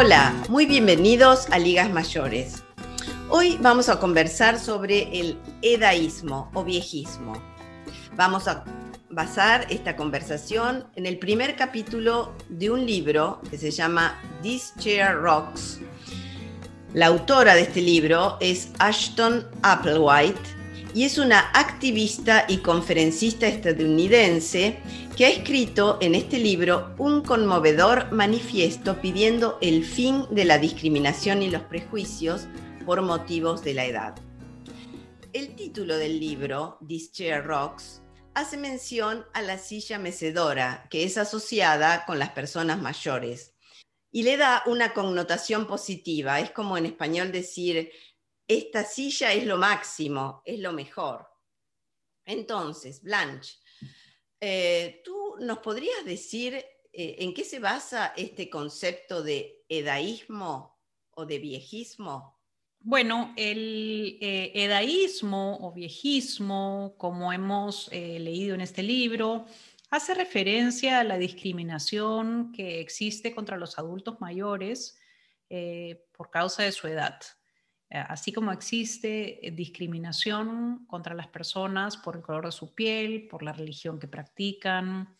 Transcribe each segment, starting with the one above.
Hola, muy bienvenidos a Ligas Mayores. Hoy vamos a conversar sobre el edaísmo o viejismo. Vamos a basar esta conversación en el primer capítulo de un libro que se llama This Chair Rocks. La autora de este libro es Ashton Applewhite y es una activista y conferencista estadounidense que ha escrito en este libro un conmovedor manifiesto pidiendo el fin de la discriminación y los prejuicios por motivos de la edad. El título del libro, This Chair Rocks, hace mención a la silla mecedora, que es asociada con las personas mayores, y le da una connotación positiva. Es como en español decir, esta silla es lo máximo, es lo mejor. Entonces, Blanche, eh, ¿tú nos podrías decir eh, en qué se basa este concepto de edaísmo o de viejismo? Bueno, el eh, o viejismo, como hemos leído en este libro, hace referencia a la discriminación que existe contra los adultos mayores por causa de su edad. Eh, así como existe eh, discriminación contra las personas por el color de su piel, por la religión que practican,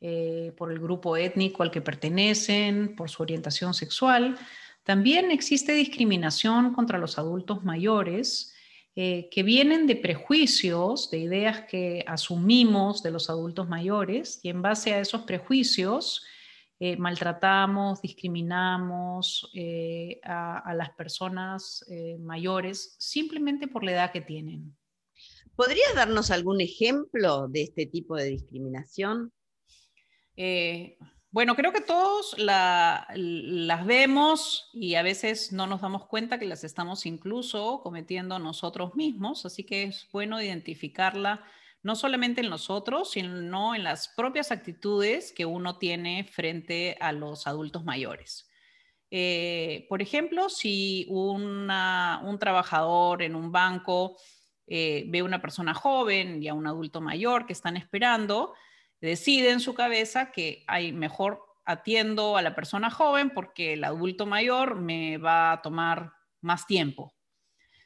eh, por el grupo étnico al que pertenecen, por su orientación sexual, también existe discriminación contra los adultos mayores que vienen de prejuicios, de ideas que asumimos de los adultos mayores y en base a esos prejuicios eh, maltratamos, discriminamos eh, a, las personas eh, mayores simplemente por la edad que tienen. ¿Podrías darnos algún ejemplo de este tipo de discriminación? bueno, creo que todos las vemos y a veces no nos damos cuenta que las estamos incluso cometiendo nosotros mismos, así que es bueno identificarla no solamente en los otros, sino en las propias actitudes que uno tiene frente a los adultos mayores. Eh, por ejemplo, si un trabajador en un banco eh, ve a una persona joven y a un adulto mayor que están esperando, decide en su cabeza que hay mejor atiendo a la persona joven porque el adulto mayor me va a tomar más tiempo.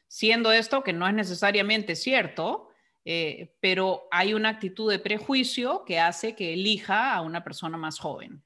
Siendo esto que no es necesariamente cierto, eh, pero hay una actitud de prejuicio que hace que elija a una persona más joven.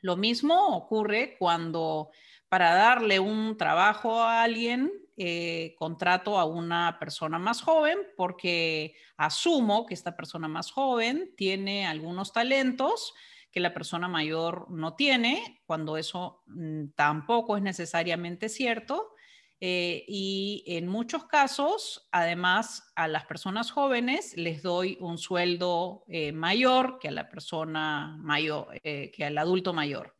Lo mismo ocurre cuando para darle un trabajo a alguien, eh, contrato a una persona más joven porque asumo que esta persona más joven tiene algunos talentos que la persona mayor no tiene, cuando eso mm, tampoco es necesariamente cierto. Eh, y en muchos casos, además, a las personas jóvenes les doy un sueldo eh, mayor que a la persona mayor, eh, que al adulto mayor,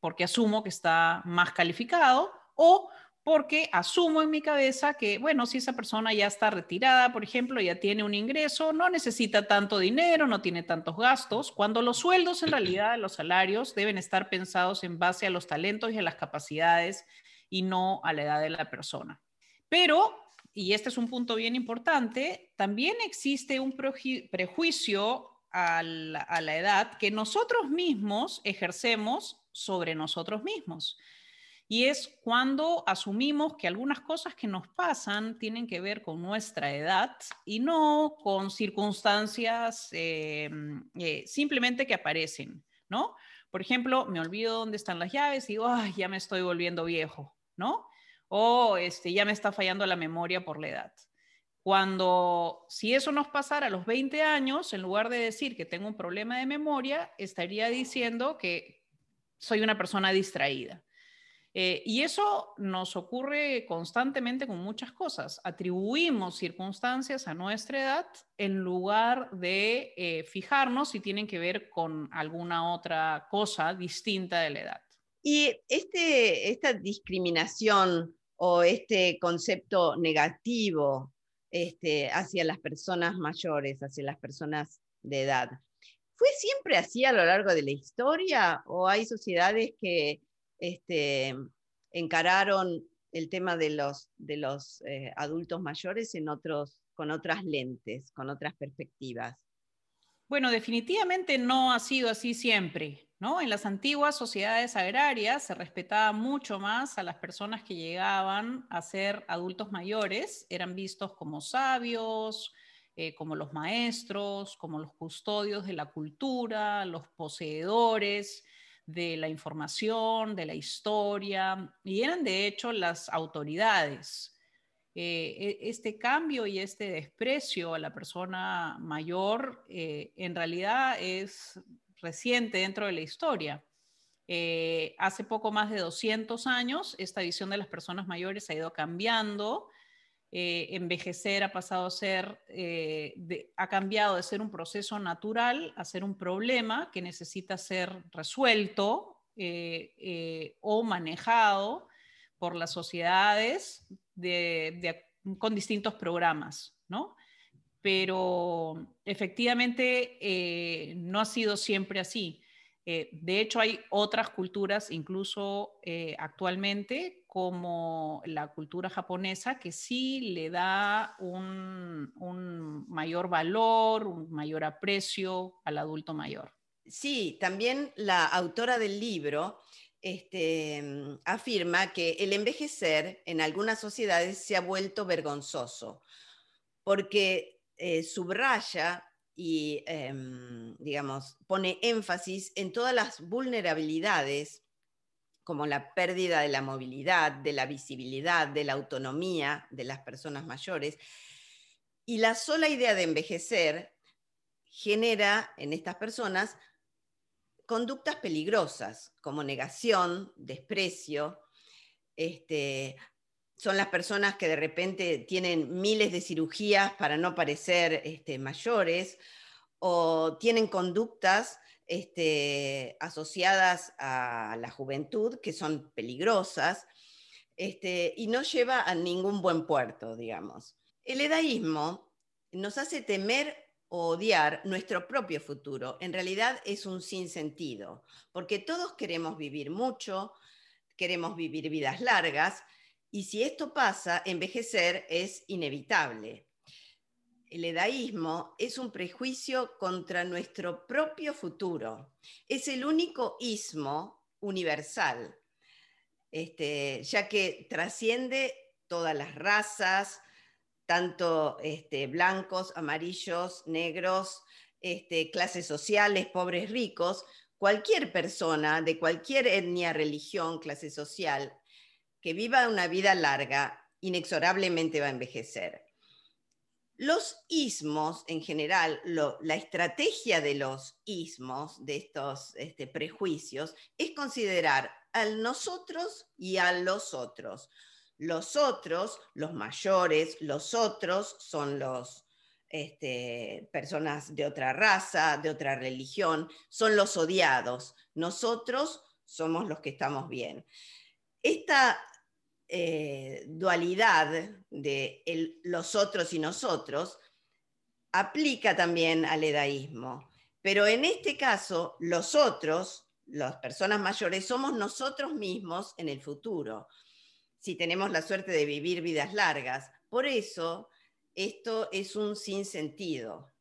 porque asumo que está más calificado o porque asumo en mi cabeza que, bueno, si esa persona ya está retirada, por ejemplo, ya tiene un ingreso, no necesita tanto dinero, no tiene tantos gastos, cuando los sueldos en realidad, los salarios deben estar pensados en base a los talentos y a las capacidades y no a la edad de la persona. Pero, y este es un punto bien importante, también existe un prejuicio a la, edad que nosotros mismos ejercemos sobre nosotros mismos. Y es cuando asumimos que algunas cosas que nos pasan tienen que ver con nuestra edad y no con circunstancias eh, eh, simplemente que aparecen, ¿no? Por ejemplo, me olvido dónde están las llaves y digo, Ay, ya me estoy volviendo viejo. ¿No? O este, ya me está fallando la memoria por la edad. Cuando, si eso nos pasara a los 20 años, en lugar de decir que tengo un problema de memoria, estaría diciendo que soy una persona distraída. Eh, y eso nos ocurre constantemente con muchas cosas. Atribuimos circunstancias a nuestra edad en lugar de eh, fijarnos si tienen que ver con alguna otra cosa distinta de la edad. Y este, esta discriminación o este concepto negativo este, hacia las personas mayores, hacia las personas de edad, ¿fue siempre así a lo largo de la historia o hay sociedades que este, encararon el tema de los, eh, adultos mayores con otras lentes, con otras perspectivas? Bueno, definitivamente no ha sido así siempre. ¿no? En las antiguas sociedades agrarias se respetaba mucho más a las personas que llegaban a ser adultos mayores, eran vistos como sabios, eh, como los maestros, como los custodios de la cultura, los poseedores de la información, de la historia, y eran de hecho las autoridades. Eh, e, este cambio y este desprecio a la persona mayor eh, en realidad es reciente dentro de la historia. Eh, hace poco más de 200 años, esta visión de las personas mayores ha ido cambiando. envejecer ha pasado a ser, ha cambiado de ser un proceso natural a ser un problema que necesita ser resuelto o manejado por las sociedades con distintos programas, ¿no? Pero efectivamente eh, no ha sido siempre así. Eh, de hecho, hay otras culturas, incluso eh, actualmente, como la cultura japonesa, que sí le da un, un, mayor valor, un mayor aprecio al adulto mayor. Sí, también la autora del libro este, mm, afirma que el envejecer en algunas sociedades se ha vuelto vergonzoso, porque eh, subraya y, em, digamos, pone énfasis en todas las vulnerabilidades, como la pérdida de la movilidad, de la visibilidad, de la autonomía de las personas mayores. Y la sola idea de envejecer genera en estas personas conductas peligrosas como negación, desprecio. Este, son las personas que de repente tienen miles de cirugías para no parecer este, mayores o tienen conductas este, asociadas a la juventud que son peligrosas este, y no lleva a ningún buen puerto, digamos. El edaísmo nos hace temer odiar nuestro propio futuro. En realidad es un sinsentido, porque todos queremos vivir mucho, queremos vivir vidas largas, y si esto pasa, envejecer es inevitable. El edaísmo es un prejuicio contra nuestro propio futuro. Es el único ismo universal, este, ya que trasciende todas las razas, tanto este, blancos, amarillos, negros, este, clases sociales, pobres, ricos, cualquier persona de cualquier etnia, religión, clase social, que viva una vida larga, inexorablemente va a envejecer. Los ismos, en general, la estrategia de los ismos, de estos este, prejuicios, es considerar al nosotros y a los otros. Los otros, los mayores, los otros son los este, personas de otra raza, de otra religión, son los odiados. Nosotros somos los que estamos bien. Esta eh, dualidad de los otros y nosotros aplica también al edaísmo. Pero en este caso, los otros, las personas mayores, somos nosotros mismos en el futuro si tenemos la suerte de vivir vidas largas. Por eso, esto es un sinsentido.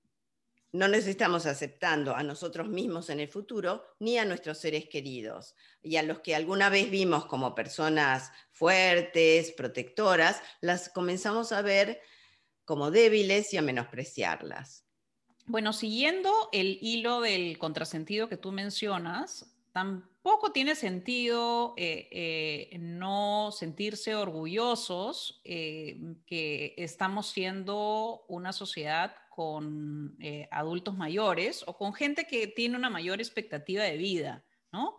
No nos estamos aceptando a nosotros mismos en el futuro ni a nuestros seres queridos. Y a los que alguna vez vimos como personas fuertes, protectoras, las comenzamos a ver como débiles y a menospreciarlas. Bueno, siguiendo el hilo del contrasentido que tú mencionas, tampoco tiene sentido eh, eh, no sentirse orgullosos eh, que estamos siendo una sociedad con adultos mayores o con gente que tiene una mayor expectativa de vida, ¿no?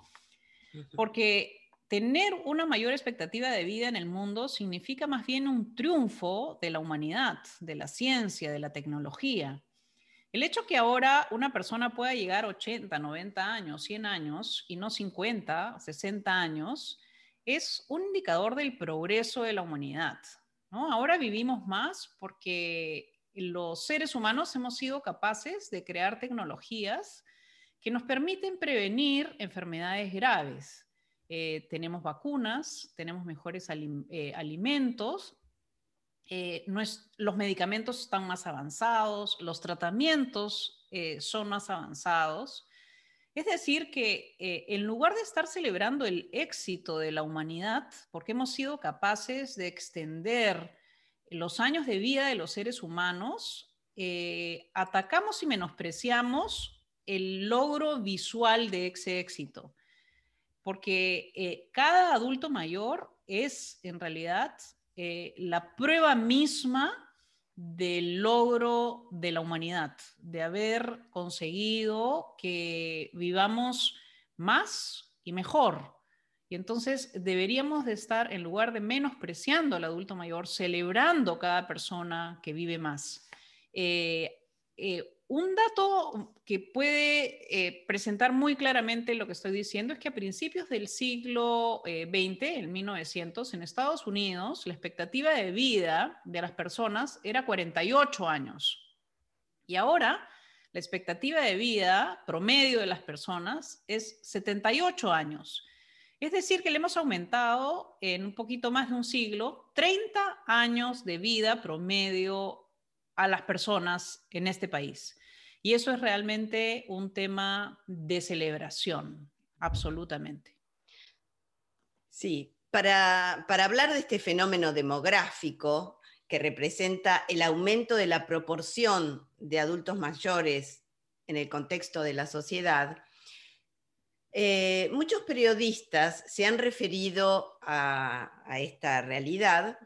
Porque tener una mayor expectativa de vida en el mundo significa más bien un triunfo de la humanidad, de la ciencia, de la tecnología. El hecho que ahora una persona pueda llegar a 80, 90 años, 100 años y no 50, 60 años, es un indicador del progreso de la humanidad. ¿no? Ahora vivimos más porque los seres humanos hemos sido capaces de crear tecnologías que nos permiten prevenir enfermedades graves. Eh, tenemos vacunas, tenemos mejores eh, alimentos, eh, los medicamentos están más avanzados, los tratamientos eh, son más avanzados. Es decir, que eh, en lugar de estar celebrando el éxito de la humanidad, porque hemos sido capaces de extender los años de vida de los seres humanos, atacamos y menospreciamos el logro visual de ese éxito. Porque cada adulto mayor es en realidad la prueba misma del logro de la humanidad, de haber conseguido que vivamos más y mejor. Y entonces deberíamos de estar, en lugar de menospreciando al adulto mayor, celebrando cada persona que vive más. Eh, eh, un dato que puede eh, presentar muy claramente lo que estoy diciendo es que a principios del siglo XX, eh, en 1900, en Estados Unidos, la expectativa de vida de las personas era 48 años. Y ahora la expectativa de vida promedio de las personas es 78 años. Es decir, que le hemos aumentado en un poquito más de un siglo 30 años de vida promedio a las personas en este país. Y eso es realmente un tema de celebración, absolutamente. Sí, para, hablar de este fenómeno demográfico que representa el aumento de la proporción de adultos mayores en el contexto de la sociedad, eh, muchos periodistas se han referido a, esta realidad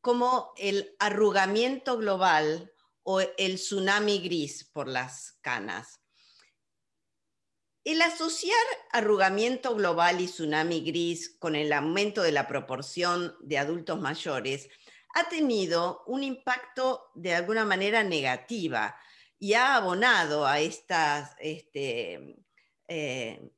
como el arrugamiento global o el tsunami gris por las canas. El asociar arrugamiento global y tsunami gris con el aumento de la proporción de adultos mayores ha tenido un impacto de alguna manera negativa y ha abonado a estas, este, eh,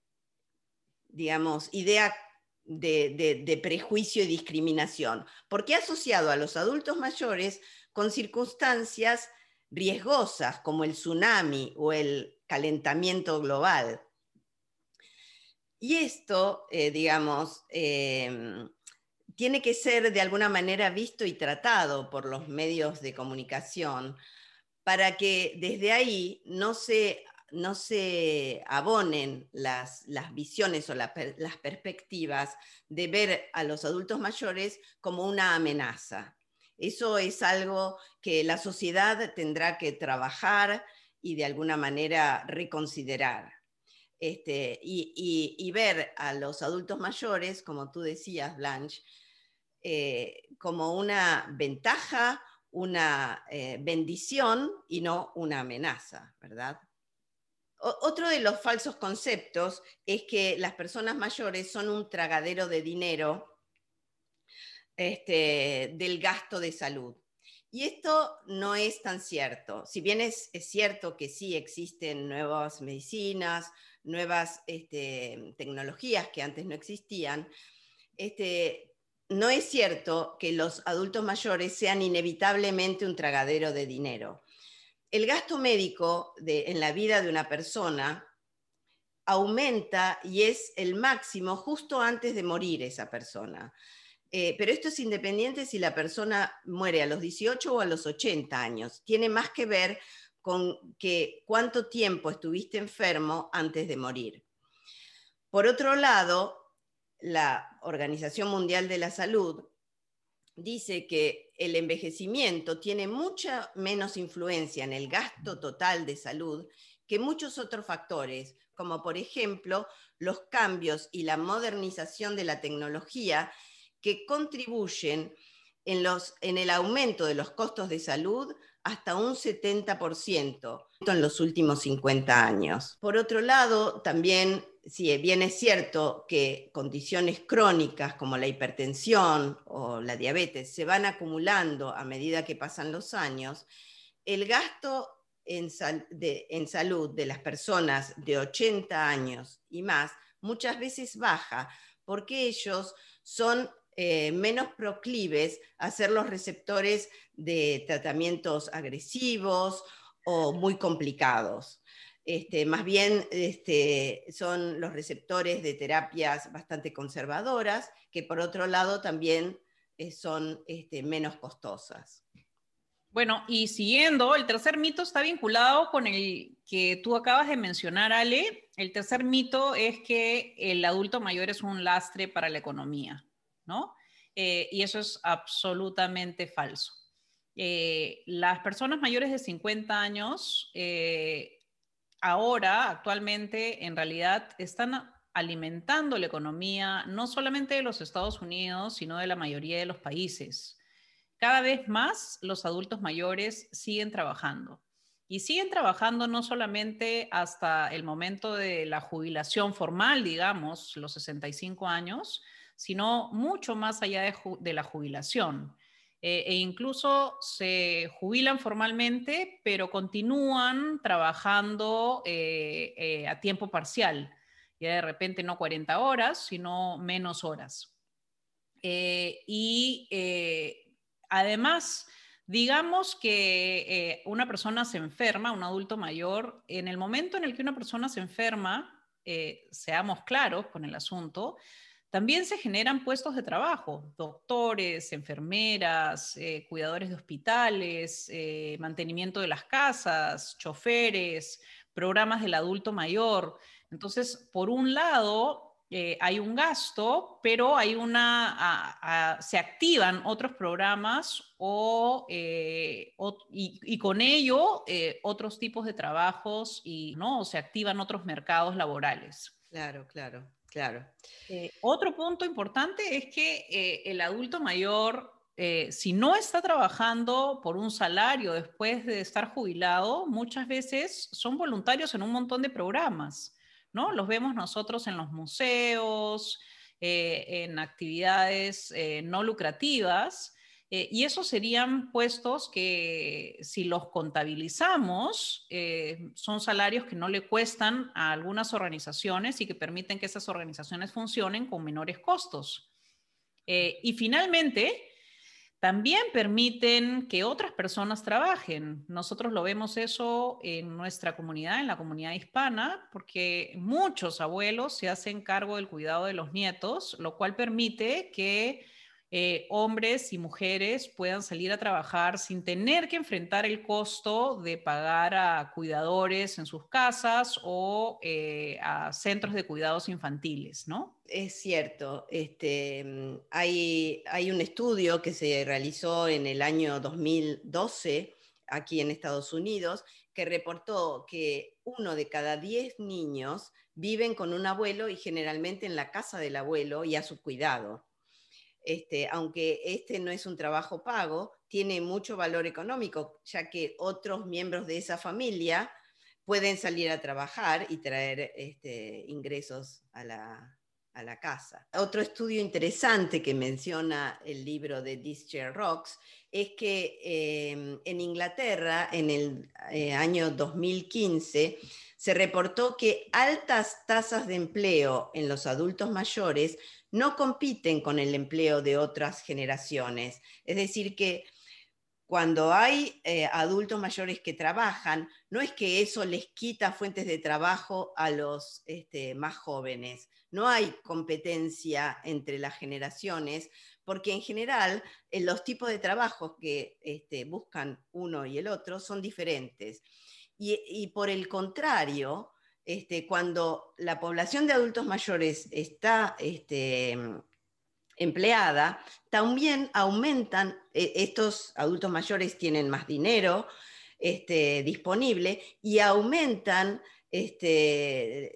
digamos, idea de, prejuicio y discriminación, porque ha asociado a los adultos mayores con circunstancias riesgosas como el tsunami o el calentamiento global. Y esto, eh, digamos, em, tiene que ser de alguna manera visto y tratado por los medios de comunicación para que desde ahí no se, no se abonen las, visiones o las perspectivas de ver a los adultos mayores como una amenaza. Eso es algo que la sociedad tendrá que trabajar y de alguna manera reconsiderar. Este, y, ver a los adultos mayores, como tú decías, Blanche, eh, como una ventaja, una eh, bendición y no una amenaza, ¿verdad? Otro de los falsos conceptos es que las personas mayores son un tragadero de dinero este, del gasto de salud. Y esto no es tan cierto. Si bien es, cierto que sí existen nuevas medicinas, nuevas este, tecnologías que antes no existían, este, no es cierto que los adultos mayores sean inevitablemente un tragadero de dinero. El gasto médico en la vida de una persona aumenta y es el máximo justo antes de morir esa persona. Eh, pero esto es independiente si la persona muere a los 18 o a los 80 años. Tiene más que ver con que cuánto tiempo estuviste enfermo antes de morir. Por otro lado, la Organización Mundial de la Salud dice que el envejecimiento tiene mucha menos influencia en el gasto total de salud que muchos otros factores, como por ejemplo los cambios y la modernización de la tecnología que contribuyen en, el aumento de los costos de salud hasta un 70% en los últimos 50 años. Por otro lado, también, si bien es cierto que condiciones crónicas como la hipertensión o la diabetes se van acumulando a medida que pasan los años, el gasto en, en salud de las personas de 80 años y más muchas veces baja porque ellos son eh, menos proclives a ser los receptores de tratamientos agresivos o muy complicados. Este, más bien este, son los receptores de terapias bastante conservadoras, que por otro lado también eh, son este, menos costosas. Bueno, y siguiendo, el tercer mito está vinculado con el que tú acabas de mencionar, Ale. El tercer mito es que el adulto mayor es un lastre para la economía, ¿no? Eh, y eso es absolutamente falso. Eh, las personas mayores de 50 años ahora, actualmente, en realidad están alimentando la economía no solamente de los Estados Unidos, sino de la mayoría de los países. Cada vez más los adultos mayores siguen trabajando y siguen trabajando no solamente hasta el momento de la jubilación formal, digamos, los 65 años, sino mucho más allá de, la jubilación. Eh, e incluso se jubilan formalmente, pero continúan trabajando eh, eh, a tiempo parcial de repente no 40 horas, sino menos horas. Y además, digamos que una persona se enferma, un adulto mayor, en el momento en el que una persona se enferma, seamos claros con el asunto, también se generan puestos de trabajo, doctores, enfermeras, cuidadores de hospitales, mantenimiento de las casas, choferes, programas del adulto mayor. Entonces, por un lado, eh, hay un gasto, pero hay una, se activan otros programas o, eh, y, con ello eh, otros tipos de trabajos y ¿no? se activan otros mercados laborales. Claro, claro, claro. otro punto importante es que el adulto mayor si no está trabajando por un salario después de estar jubilado, muchas veces son voluntarios en un montón de programas. ¿no? Los vemos nosotros en los museos, eh, en actividades eh, no lucrativas, eh, y esos serían puestos que si los contabilizamos, son salarios que no le cuestan a algunas organizaciones y que permiten que esas organizaciones funcionen con menores costos. y finalmente, también permiten que otras personas trabajen. Nosotros lo vemos eso en nuestra comunidad, en la comunidad hispana, porque muchos abuelos se hacen cargo del cuidado de los nietos, lo cual permite que eh, hombres y mujeres puedan salir a trabajar sin tener que enfrentar el costo de pagar a cuidadores en sus casas o eh, a centros de cuidados infantiles, ¿no? Es cierto, este, mm, hay, hay un estudio que se realizó en el año 2012 aquí en Estados Unidos que reportó que uno de cada diez niños viven con un abuelo y generalmente en la casa del abuelo y a su cuidado. Este, aunque este no es un trabajo pago, tiene mucho valor económico, ya que otros miembros de esa familia pueden salir a trabajar y traer este, ingresos a la, casa. Otro estudio interesante que menciona el libro de This Chair Rocks es que em, en Inglaterra, en el eh, año 2015, se reportó que altas tasas de empleo en los adultos mayores no compiten con el empleo de otras generaciones. Es decir, que cuando hay eh, adultos mayores que trabajan, no es que eso les quita fuentes de trabajo a los este, más jóvenes. No hay competencia entre las generaciones, porque en general eh, los tipos de trabajos que este, buscan uno y el otro son diferentes. y por el contrario, este, cuando la población de adultos mayores está empleada, también aumentan, e, estos adultos mayores tienen más dinero este, disponible y aumentan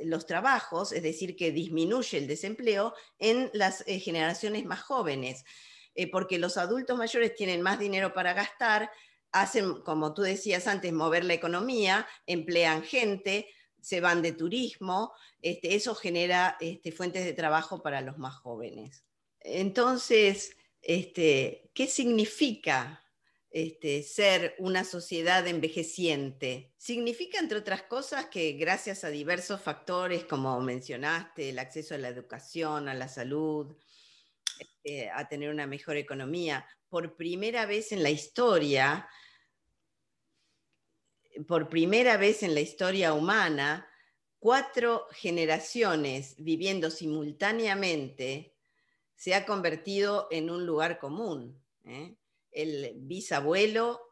los trabajos, es decir, que disminuye el desempleo en las eh, generaciones más jóvenes, eh, porque los adultos mayores tienen más dinero para gastar, hacen, como tú decías antes, mover la economía, emplean gente, se van de turismo, este, eso genera este, fuentes de trabajo para los más jóvenes. Entonces, este, ¿qué significa este, ser una sociedad envejeciente? Significa, entre otras cosas, que gracias a diversos factores, como mencionaste, el acceso a la educación, a la salud, este, a tener una mejor economía, por primera vez en la historia, por primera vez en la historia humana, cuatro generaciones viviendo simultáneamente se ha convertido en un lugar común. ¿eh? El bisabuelo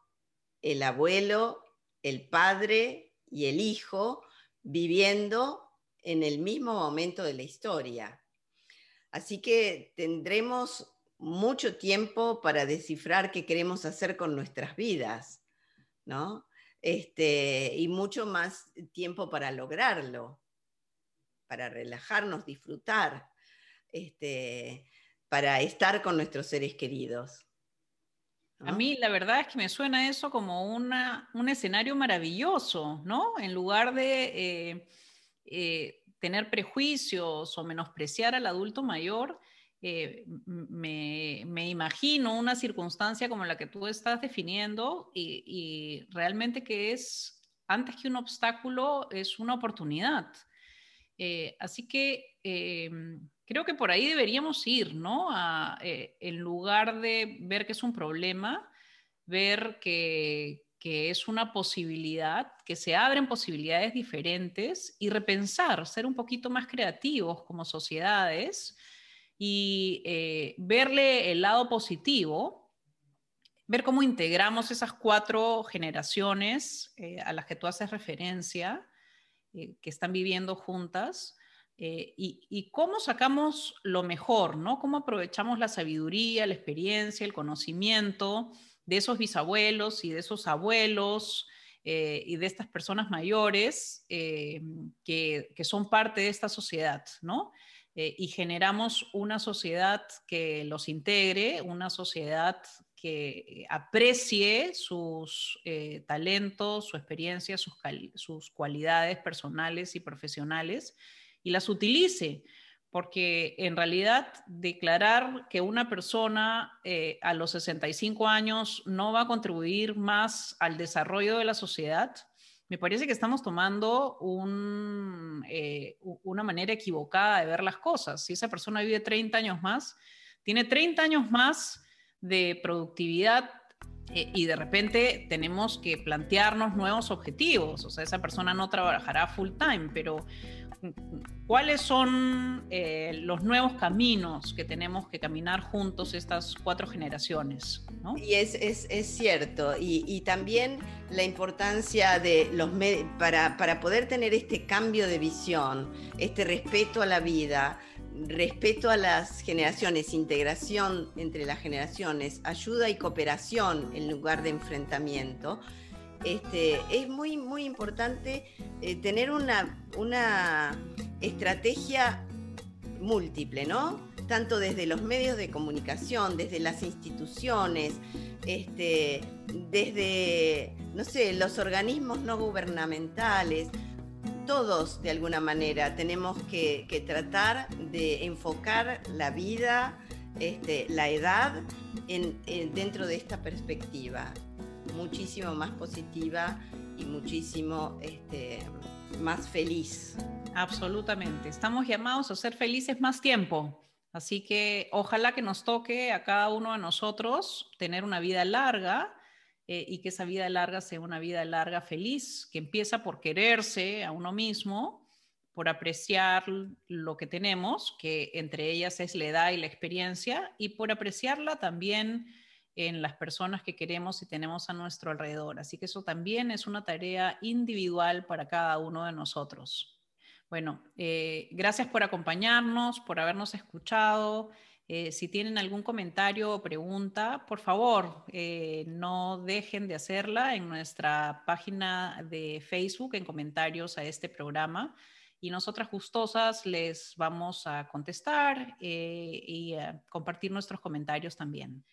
el abuelo, el padre y el hijo viviendo en el mismo momento de la historia. Así que tendremos mucho tiempo para descifrar qué queremos hacer con nuestras vidas, ¿no? Este, y mucho más tiempo para lograrlo, para relajarnos, disfrutar, este, para estar con nuestros seres queridos. A mí la verdad es que me suena eso como una, un escenario maravilloso, ¿no? En lugar de eh, eh, tener prejuicios o menospreciar al adulto mayor, eh, me, me, imagino una circunstancia como la que tú estás definiendo y, y, realmente que es, antes que un obstáculo, es una oportunidad. así que creo que por ahí deberíamos ir, ¿no? Eh, en lugar de ver que es un problema, ver que, es una posibilidad, que se abren posibilidades diferentes y repensar, ser un poquito más creativos como sociedades y eh, verle el lado positivo, ver cómo integramos esas cuatro generaciones eh, a las que tú haces referencia, que están viviendo juntas eh, y, cómo sacamos lo mejor, ¿no? Cómo aprovechamos la sabiduría, la experiencia, el conocimiento de esos bisabuelos y de esos abuelos eh, y de estas personas mayores eh, que, son parte de esta sociedad, ¿no? y generamos una sociedad que los integre, una sociedad que aprecie sus talentos, su experiencia, sus cualidades personales y profesionales y las utilice, porque en realidad declarar que una persona eh, a los 65 años no va a contribuir más al desarrollo de la sociedad, me parece que estamos tomando eh, una manera equivocada de ver las cosas. Si esa persona vive 30 años más, tiene 30 años más de productividad y de repente tenemos que plantearnos nuevos objetivos. O sea, esa persona no trabajará full time, pero ¿Cuáles son eh, los nuevos caminos que tenemos que caminar juntos estas cuatro generaciones? Y es, es, cierto, y, también la importancia de los para, para poder tener este cambio de visión, este respeto a la vida, respeto a las generaciones, integración entre las generaciones, ayuda y cooperación en lugar de enfrentamiento este, es muy, muy importante eh, tener una, una estrategia múltiple, ¿no? Tanto desde los medios de comunicación, desde las instituciones, este, desde, no sé, los organismos no gubernamentales, todos de alguna manera tenemos que, tratar de enfocar la vida, este, la edad dentro de esta perspectiva muchísimo más positiva y muchísimo este, más feliz. Absolutamente. Estamos llamados a ser felices más tiempo. Así que ojalá que nos toque a cada uno de nosotros tener una vida larga eh, y que esa vida larga sea una vida larga feliz, que empieza por quererse a uno mismo, por apreciar lo que tenemos, que entre ellas es la edad y la experiencia, y por apreciarla también en las personas que queremos y tenemos a nuestro alrededor. Así que eso también es una tarea individual para cada uno de nosotros. Bueno, eh, gracias por acompañarnos, por habernos escuchado. Eh, si tienen algún comentario o pregunta, por favor, eh, no dejen de hacerla en nuestra página de Facebook en comentarios a este programa. Y nosotras gustosas les vamos a contestar y a compartir nuestros comentarios también.